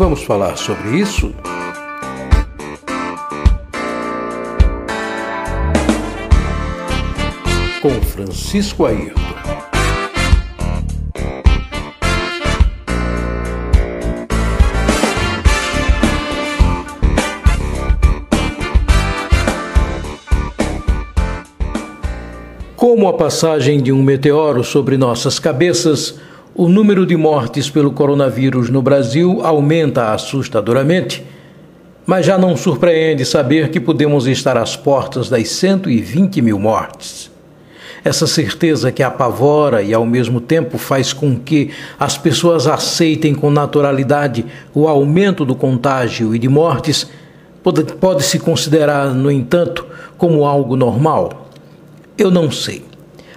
Vamos falar sobre isso? Com Francisco Ayrton. Como a passagem de um meteoro sobre nossas cabeças, o número de mortes pelo coronavírus no Brasil aumenta assustadoramente. Mas já não surpreende saber que podemos estar às portas das 120 mil mortes. Essa certeza que apavora e ao mesmo tempo faz com que as pessoas aceitem com naturalidade o aumento do contágio e de mortes pode, pode se considerar, no entanto, como algo normal. Eu não sei.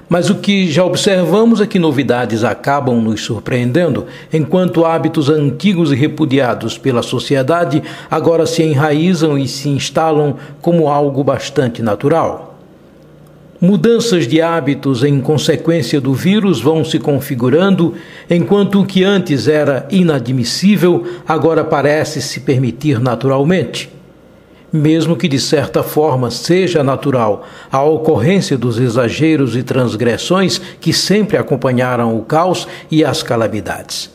Mas o que já observamos é que novidades acabam nos surpreendendo, enquanto hábitos antigos e repudiados pela sociedade agora se enraizam e se instalam como algo bastante natural. Mudanças de hábitos em consequência do vírus vão se configurando, enquanto o que antes era inadmissível agora parece se permitir naturalmente mesmo que de certa forma seja natural a ocorrência dos exageros e transgressões que sempre acompanharam o caos e as calamidades.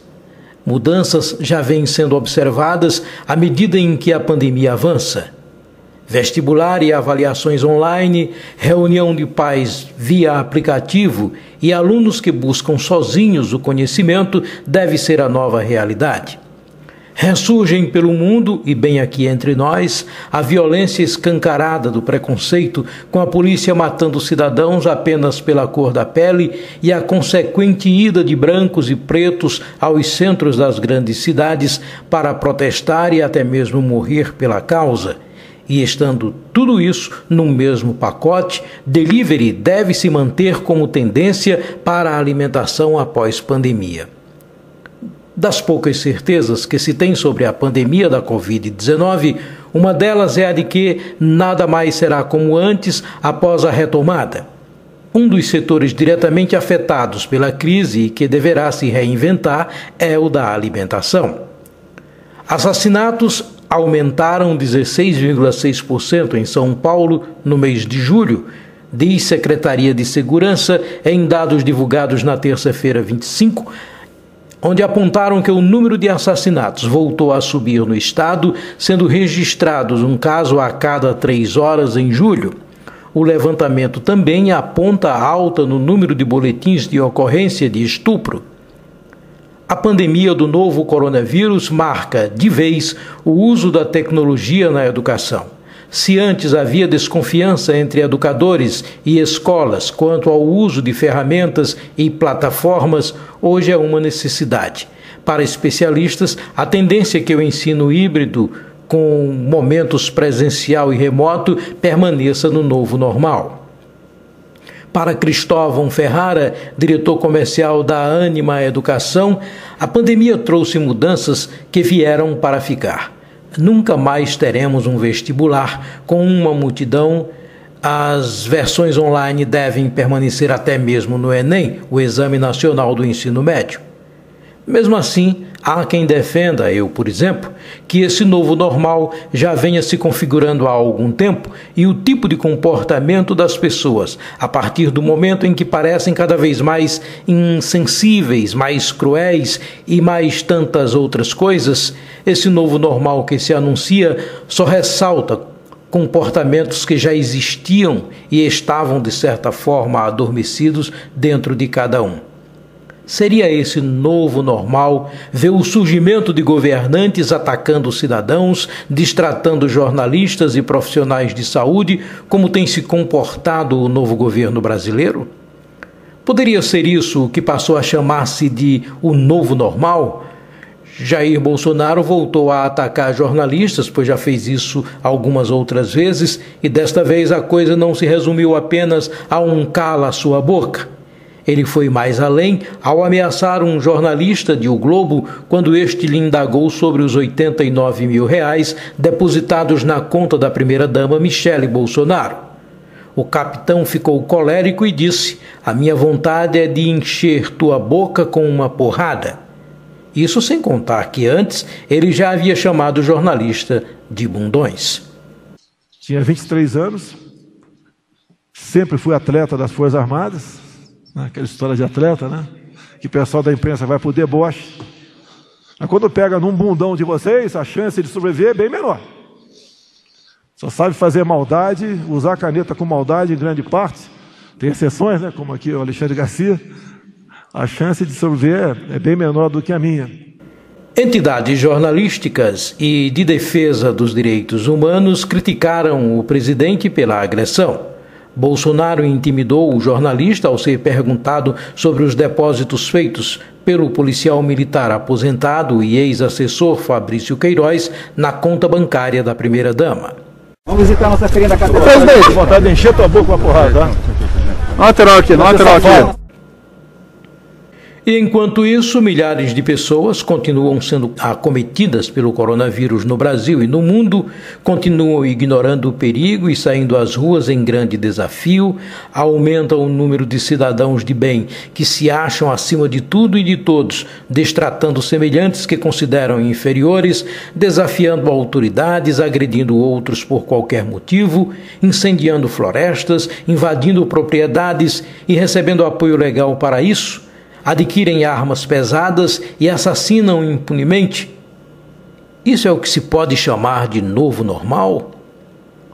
Mudanças já vêm sendo observadas à medida em que a pandemia avança. Vestibular e avaliações online, reunião de pais via aplicativo e alunos que buscam sozinhos o conhecimento deve ser a nova realidade. Ressurgem pelo mundo e bem aqui entre nós a violência escancarada do preconceito, com a polícia matando cidadãos apenas pela cor da pele e a consequente ida de brancos e pretos aos centros das grandes cidades para protestar e até mesmo morrer pela causa. E estando tudo isso no mesmo pacote, delivery deve se manter como tendência para a alimentação após pandemia. Das poucas certezas que se tem sobre a pandemia da Covid-19, uma delas é a de que nada mais será como antes após a retomada. Um dos setores diretamente afetados pela crise e que deverá se reinventar é o da alimentação. Assassinatos aumentaram 16,6% em São Paulo no mês de julho, diz Secretaria de Segurança em dados divulgados na terça-feira 25 onde apontaram que o número de assassinatos voltou a subir no estado, sendo registrados um caso a cada três horas em julho. O levantamento também aponta alta no número de boletins de ocorrência de estupro. A pandemia do novo coronavírus marca, de vez, o uso da tecnologia na educação. Se antes havia desconfiança entre educadores e escolas quanto ao uso de ferramentas e plataformas, hoje é uma necessidade. Para especialistas, a tendência é que o ensino híbrido, com momentos presencial e remoto, permaneça no novo normal. Para Cristóvão Ferrara, diretor comercial da Anima Educação, a pandemia trouxe mudanças que vieram para ficar. Nunca mais teremos um vestibular com uma multidão. As versões online devem permanecer até mesmo no Enem, o Exame Nacional do Ensino Médio. Mesmo assim, há quem defenda, eu por exemplo, que esse novo normal já venha se configurando há algum tempo e o tipo de comportamento das pessoas, a partir do momento em que parecem cada vez mais insensíveis, mais cruéis e mais tantas outras coisas, esse novo normal que se anuncia só ressalta comportamentos que já existiam e estavam, de certa forma, adormecidos dentro de cada um. Seria esse novo normal ver o surgimento de governantes atacando cidadãos, distratando jornalistas e profissionais de saúde, como tem se comportado o novo governo brasileiro? Poderia ser isso o que passou a chamar-se de o novo normal? Jair Bolsonaro voltou a atacar jornalistas, pois já fez isso algumas outras vezes, e desta vez a coisa não se resumiu apenas a um cala sua boca. Ele foi mais além ao ameaçar um jornalista de O Globo quando este lhe indagou sobre os 89 mil reais depositados na conta da primeira-dama Michele Bolsonaro. O capitão ficou colérico e disse: A minha vontade é de encher tua boca com uma porrada. Isso sem contar que antes ele já havia chamado o jornalista de bundões. Tinha 23 anos, sempre fui atleta das Forças Armadas? Aquela história de atleta, né? Que o pessoal da imprensa vai por deboche. Mas quando pega num bundão de vocês, a chance de sobreviver é bem menor. Só sabe fazer maldade, usar caneta com maldade em grande parte. Tem exceções, né? Como aqui o Alexandre Garcia. A chance de sobreviver é bem menor do que a minha. Entidades jornalísticas e de defesa dos direitos humanos criticaram o presidente pela agressão. Bolsonaro intimidou o jornalista ao ser perguntado sobre os depósitos feitos pelo policial militar aposentado e ex-assessor Fabrício Queiroz na conta bancária da primeira-dama. Vamos visitar nossa feirinha da catedral. Presidente, vontade de encher tua boca com a porrada, tá? Não lateral aqui, não lateral aqui. Enquanto isso, milhares de pessoas continuam sendo acometidas pelo coronavírus no Brasil e no mundo, continuam ignorando o perigo e saindo às ruas em grande desafio, aumenta o número de cidadãos de bem que se acham acima de tudo e de todos, destratando semelhantes que consideram inferiores, desafiando autoridades, agredindo outros por qualquer motivo, incendiando florestas, invadindo propriedades e recebendo apoio legal para isso adquirem armas pesadas e assassinam impunemente? Isso é o que se pode chamar de novo normal?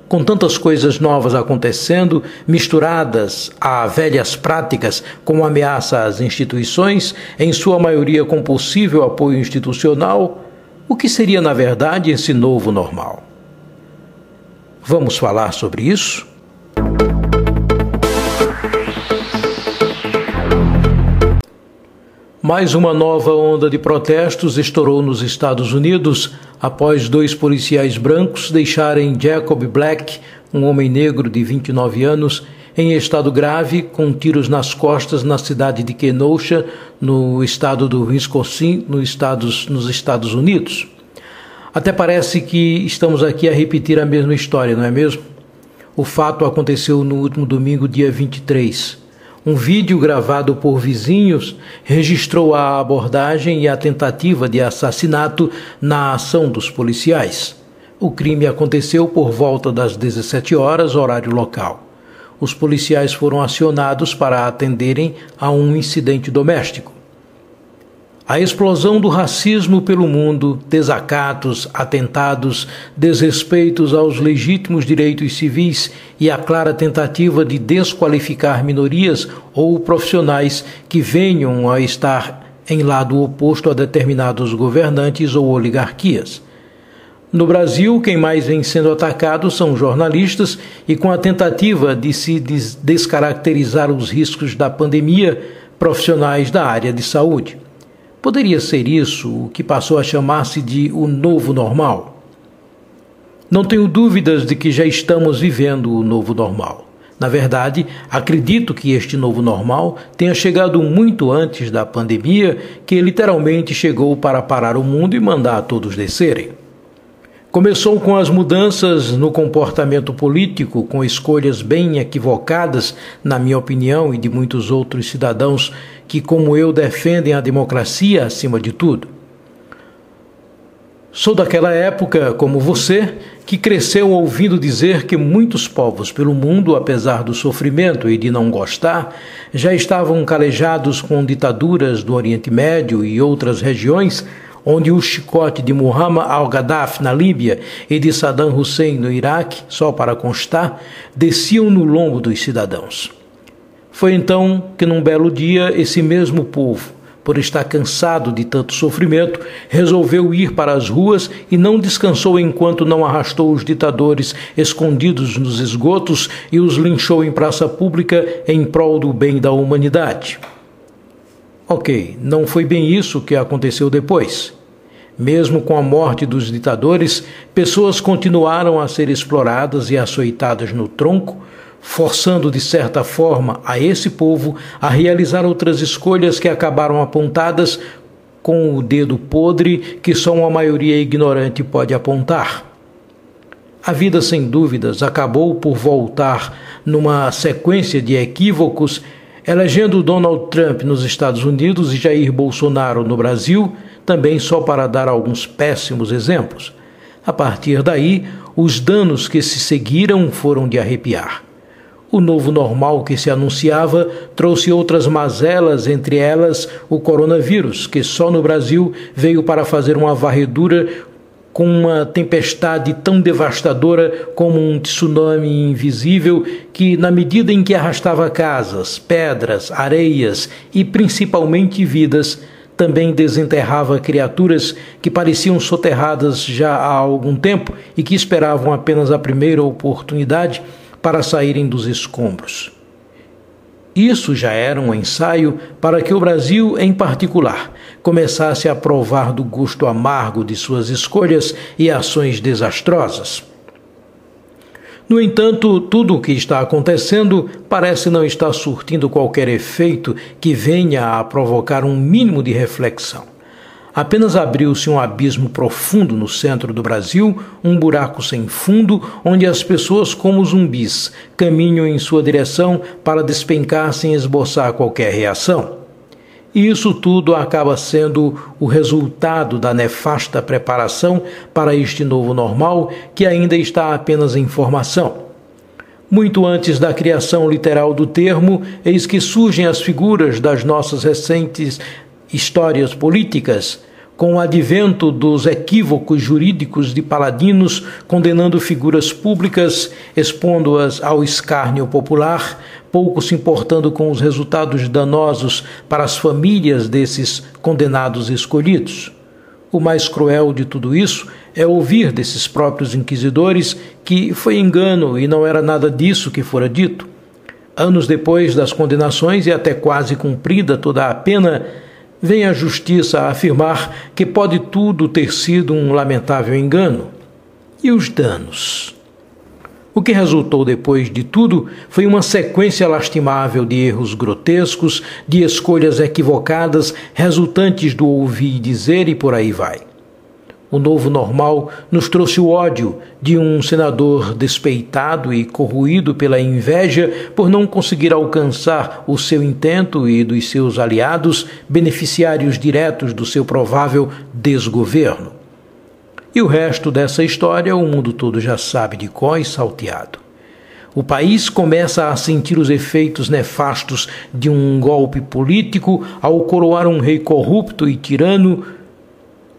Com tantas coisas novas acontecendo, misturadas a velhas práticas com ameaça às instituições, em sua maioria com possível apoio institucional, o que seria na verdade esse novo normal? Vamos falar sobre isso? Mais uma nova onda de protestos estourou nos Estados Unidos após dois policiais brancos deixarem Jacob Black, um homem negro de 29 anos, em estado grave, com tiros nas costas na cidade de Kenosha, no estado do Wisconsin, Estados, nos Estados Unidos. Até parece que estamos aqui a repetir a mesma história, não é mesmo? O fato aconteceu no último domingo, dia 23. Um vídeo gravado por vizinhos registrou a abordagem e a tentativa de assassinato na ação dos policiais. O crime aconteceu por volta das 17 horas, horário local. Os policiais foram acionados para atenderem a um incidente doméstico. A explosão do racismo pelo mundo, desacatos, atentados, desrespeitos aos legítimos direitos civis e a clara tentativa de desqualificar minorias ou profissionais que venham a estar em lado oposto a determinados governantes ou oligarquias. No Brasil, quem mais vem sendo atacado são jornalistas e com a tentativa de se descaracterizar os riscos da pandemia, profissionais da área de saúde. Poderia ser isso o que passou a chamar-se de o novo normal? Não tenho dúvidas de que já estamos vivendo o novo normal. Na verdade, acredito que este novo normal tenha chegado muito antes da pandemia, que literalmente chegou para parar o mundo e mandar todos descerem. Começou com as mudanças no comportamento político, com escolhas bem equivocadas, na minha opinião, e de muitos outros cidadãos que, como eu, defendem a democracia acima de tudo. Sou daquela época, como você, que cresceu ouvindo dizer que muitos povos pelo mundo, apesar do sofrimento e de não gostar, já estavam calejados com ditaduras do Oriente Médio e outras regiões onde o chicote de Muhammad al-Gaddafi na Líbia e de Saddam Hussein no Iraque, só para constar, desciam no lombo dos cidadãos. Foi então que, num belo dia, esse mesmo povo, por estar cansado de tanto sofrimento, resolveu ir para as ruas e não descansou enquanto não arrastou os ditadores escondidos nos esgotos e os linchou em praça pública em prol do bem da humanidade. Ok, não foi bem isso que aconteceu depois. Mesmo com a morte dos ditadores, pessoas continuaram a ser exploradas e açoitadas no tronco, forçando de certa forma a esse povo a realizar outras escolhas que acabaram apontadas com o dedo podre que só uma maioria ignorante pode apontar. A vida, sem dúvidas, acabou por voltar numa sequência de equívocos elegendo Donald Trump nos Estados Unidos e Jair Bolsonaro no Brasil, também só para dar alguns péssimos exemplos. A partir daí, os danos que se seguiram foram de arrepiar. O novo normal que se anunciava trouxe outras mazelas, entre elas o coronavírus, que só no Brasil veio para fazer uma varredura com uma tempestade tão devastadora como um tsunami invisível que, na medida em que arrastava casas, pedras, areias e principalmente vidas, também desenterrava criaturas que pareciam soterradas já há algum tempo e que esperavam apenas a primeira oportunidade para saírem dos escombros. Isso já era um ensaio para que o Brasil, em particular, começasse a provar do gosto amargo de suas escolhas e ações desastrosas. No entanto, tudo o que está acontecendo parece não estar surtindo qualquer efeito que venha a provocar um mínimo de reflexão. Apenas abriu-se um abismo profundo no centro do Brasil, um buraco sem fundo, onde as pessoas, como zumbis, caminham em sua direção para despencar sem esboçar qualquer reação. E isso tudo acaba sendo o resultado da nefasta preparação para este novo normal que ainda está apenas em formação. Muito antes da criação literal do termo, eis que surgem as figuras das nossas recentes histórias políticas com o advento dos equívocos jurídicos de paladinos condenando figuras públicas, expondo-as ao escárnio popular, pouco se importando com os resultados danosos para as famílias desses condenados escolhidos. O mais cruel de tudo isso é ouvir desses próprios inquisidores que foi engano e não era nada disso que fora dito. Anos depois das condenações e até quase cumprida toda a pena, vem a justiça a afirmar que pode tudo ter sido um lamentável engano. E os danos? O que resultou depois de tudo foi uma sequência lastimável de erros grotescos, de escolhas equivocadas, resultantes do ouvir e dizer e por aí vai. O novo normal nos trouxe o ódio de um senador despeitado e corroído pela inveja por não conseguir alcançar o seu intento e dos seus aliados, beneficiários diretos do seu provável desgoverno. E o resto dessa história o mundo todo já sabe de có e salteado. O país começa a sentir os efeitos nefastos de um golpe político ao coroar um rei corrupto e tirano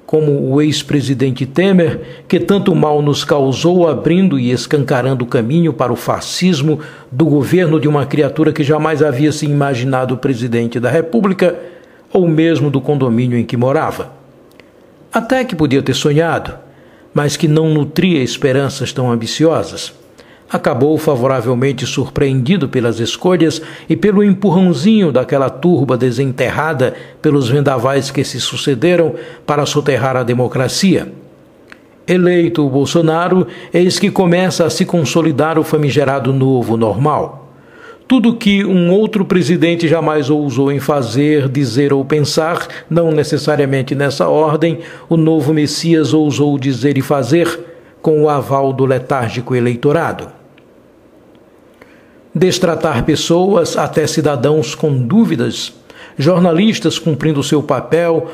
como o ex-presidente Temer, que tanto mal nos causou abrindo e escancarando o caminho para o fascismo do governo de uma criatura que jamais havia se imaginado presidente da República ou mesmo do condomínio em que morava. Até que podia ter sonhado, mas que não nutria esperanças tão ambiciosas acabou favoravelmente surpreendido pelas escolhas e pelo empurrãozinho daquela turba desenterrada pelos vendavais que se sucederam para soterrar a democracia. Eleito o Bolsonaro, eis que começa a se consolidar o famigerado novo normal. Tudo que um outro presidente jamais ousou em fazer, dizer ou pensar, não necessariamente nessa ordem, o novo Messias ousou dizer e fazer com o aval do letárgico eleitorado. Destratar pessoas, até cidadãos com dúvidas, jornalistas cumprindo seu papel,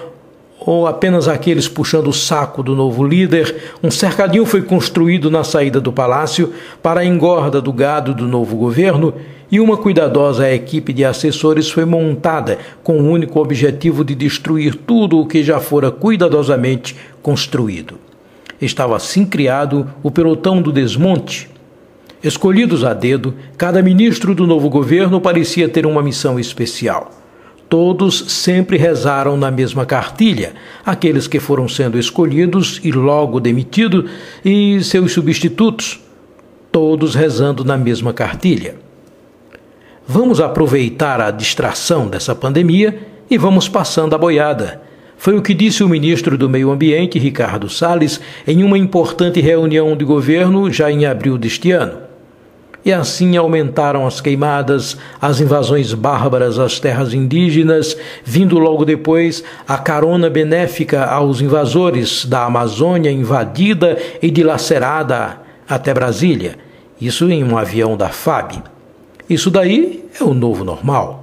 ou apenas aqueles puxando o saco do novo líder, um cercadinho foi construído na saída do palácio para a engorda do gado do novo governo e uma cuidadosa equipe de assessores foi montada com o único objetivo de destruir tudo o que já fora cuidadosamente construído. Estava assim criado o pelotão do desmonte. Escolhidos a dedo, cada ministro do novo governo parecia ter uma missão especial. Todos sempre rezaram na mesma cartilha, aqueles que foram sendo escolhidos e logo demitidos, e seus substitutos, todos rezando na mesma cartilha. Vamos aproveitar a distração dessa pandemia e vamos passando a boiada foi o que disse o ministro do Meio Ambiente, Ricardo Salles, em uma importante reunião de governo já em abril deste ano. E assim aumentaram as queimadas, as invasões bárbaras às terras indígenas, vindo logo depois a carona benéfica aos invasores da Amazônia invadida e dilacerada até Brasília, isso em um avião da FAB. Isso daí é o novo normal.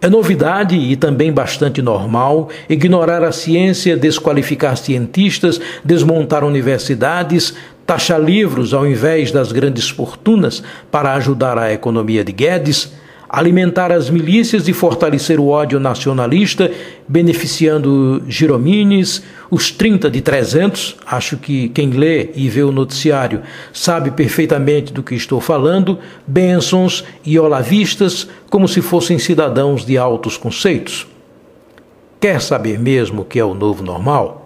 É novidade e também bastante normal ignorar a ciência, desqualificar cientistas, desmontar universidades, taxar livros ao invés das grandes fortunas para ajudar a economia de Guedes, alimentar as milícias e fortalecer o ódio nacionalista, beneficiando Giromines, os 30 de 300. Acho que quem lê e vê o noticiário sabe perfeitamente do que estou falando, bênçãos e olavistas, como se fossem cidadãos de altos conceitos. Quer saber mesmo o que é o novo normal?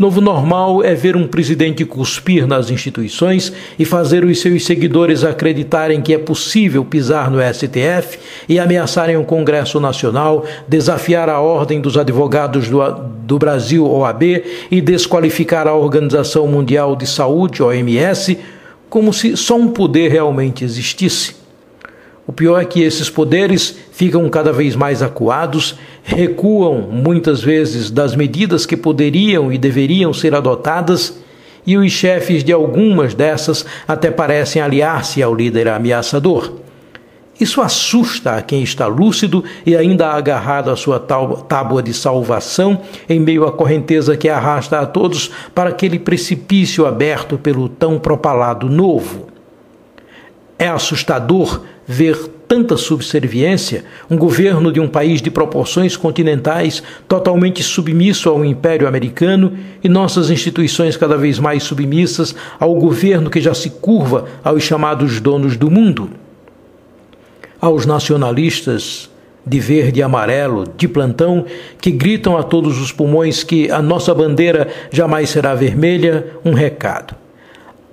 Novo normal é ver um presidente cuspir nas instituições e fazer os seus seguidores acreditarem que é possível pisar no STF e ameaçarem o Congresso Nacional, desafiar a Ordem dos Advogados do, do Brasil, OAB, e desqualificar a Organização Mundial de Saúde, OMS, como se só um poder realmente existisse. O pior é que esses poderes ficam cada vez mais acuados, recuam muitas vezes das medidas que poderiam e deveriam ser adotadas, e os chefes de algumas dessas até parecem aliar-se ao líder ameaçador. Isso assusta a quem está lúcido e ainda agarrado à sua tábua de salvação em meio à correnteza que arrasta a todos para aquele precipício aberto pelo tão propalado novo. É assustador ver tanta subserviência, um governo de um país de proporções continentais totalmente submisso ao Império Americano e nossas instituições cada vez mais submissas ao governo que já se curva aos chamados donos do mundo. Aos nacionalistas de verde e amarelo, de plantão, que gritam a todos os pulmões que a nossa bandeira jamais será vermelha, um recado.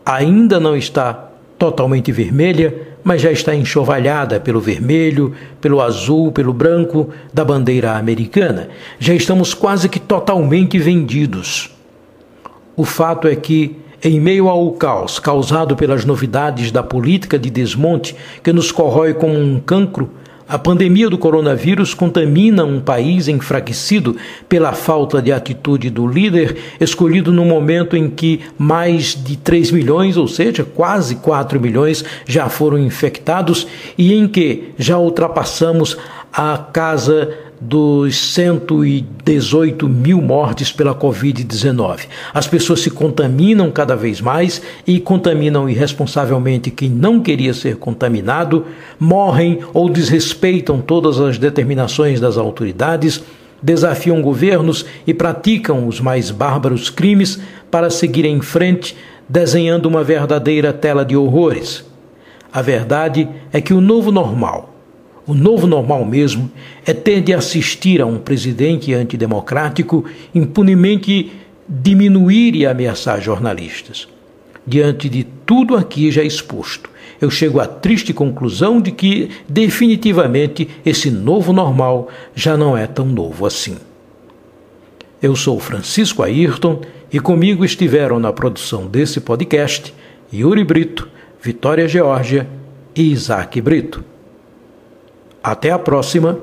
Ainda não está totalmente vermelha, mas já está enxovalhada pelo vermelho, pelo azul, pelo branco da bandeira americana. Já estamos quase que totalmente vendidos. O fato é que, em meio ao caos causado pelas novidades da política de desmonte que nos corrói como um cancro, a pandemia do coronavírus contamina um país enfraquecido pela falta de atitude do líder, escolhido no momento em que mais de 3 milhões, ou seja, quase 4 milhões, já foram infectados e em que já ultrapassamos a casa dos 118 mil mortes pela Covid-19. As pessoas se contaminam cada vez mais e contaminam irresponsavelmente quem não queria ser contaminado, morrem ou desrespeitam todas as determinações das autoridades, desafiam governos e praticam os mais bárbaros crimes para seguir em frente, desenhando uma verdadeira tela de horrores. A verdade é que o novo normal o novo normal mesmo é ter de assistir a um presidente antidemocrático impunemente diminuir e ameaçar jornalistas. Diante de tudo aqui já exposto, eu chego à triste conclusão de que, definitivamente, esse novo normal já não é tão novo assim. Eu sou Francisco Ayrton e comigo estiveram na produção desse podcast Yuri Brito, Vitória Geórgia e Isaac Brito. Até a próxima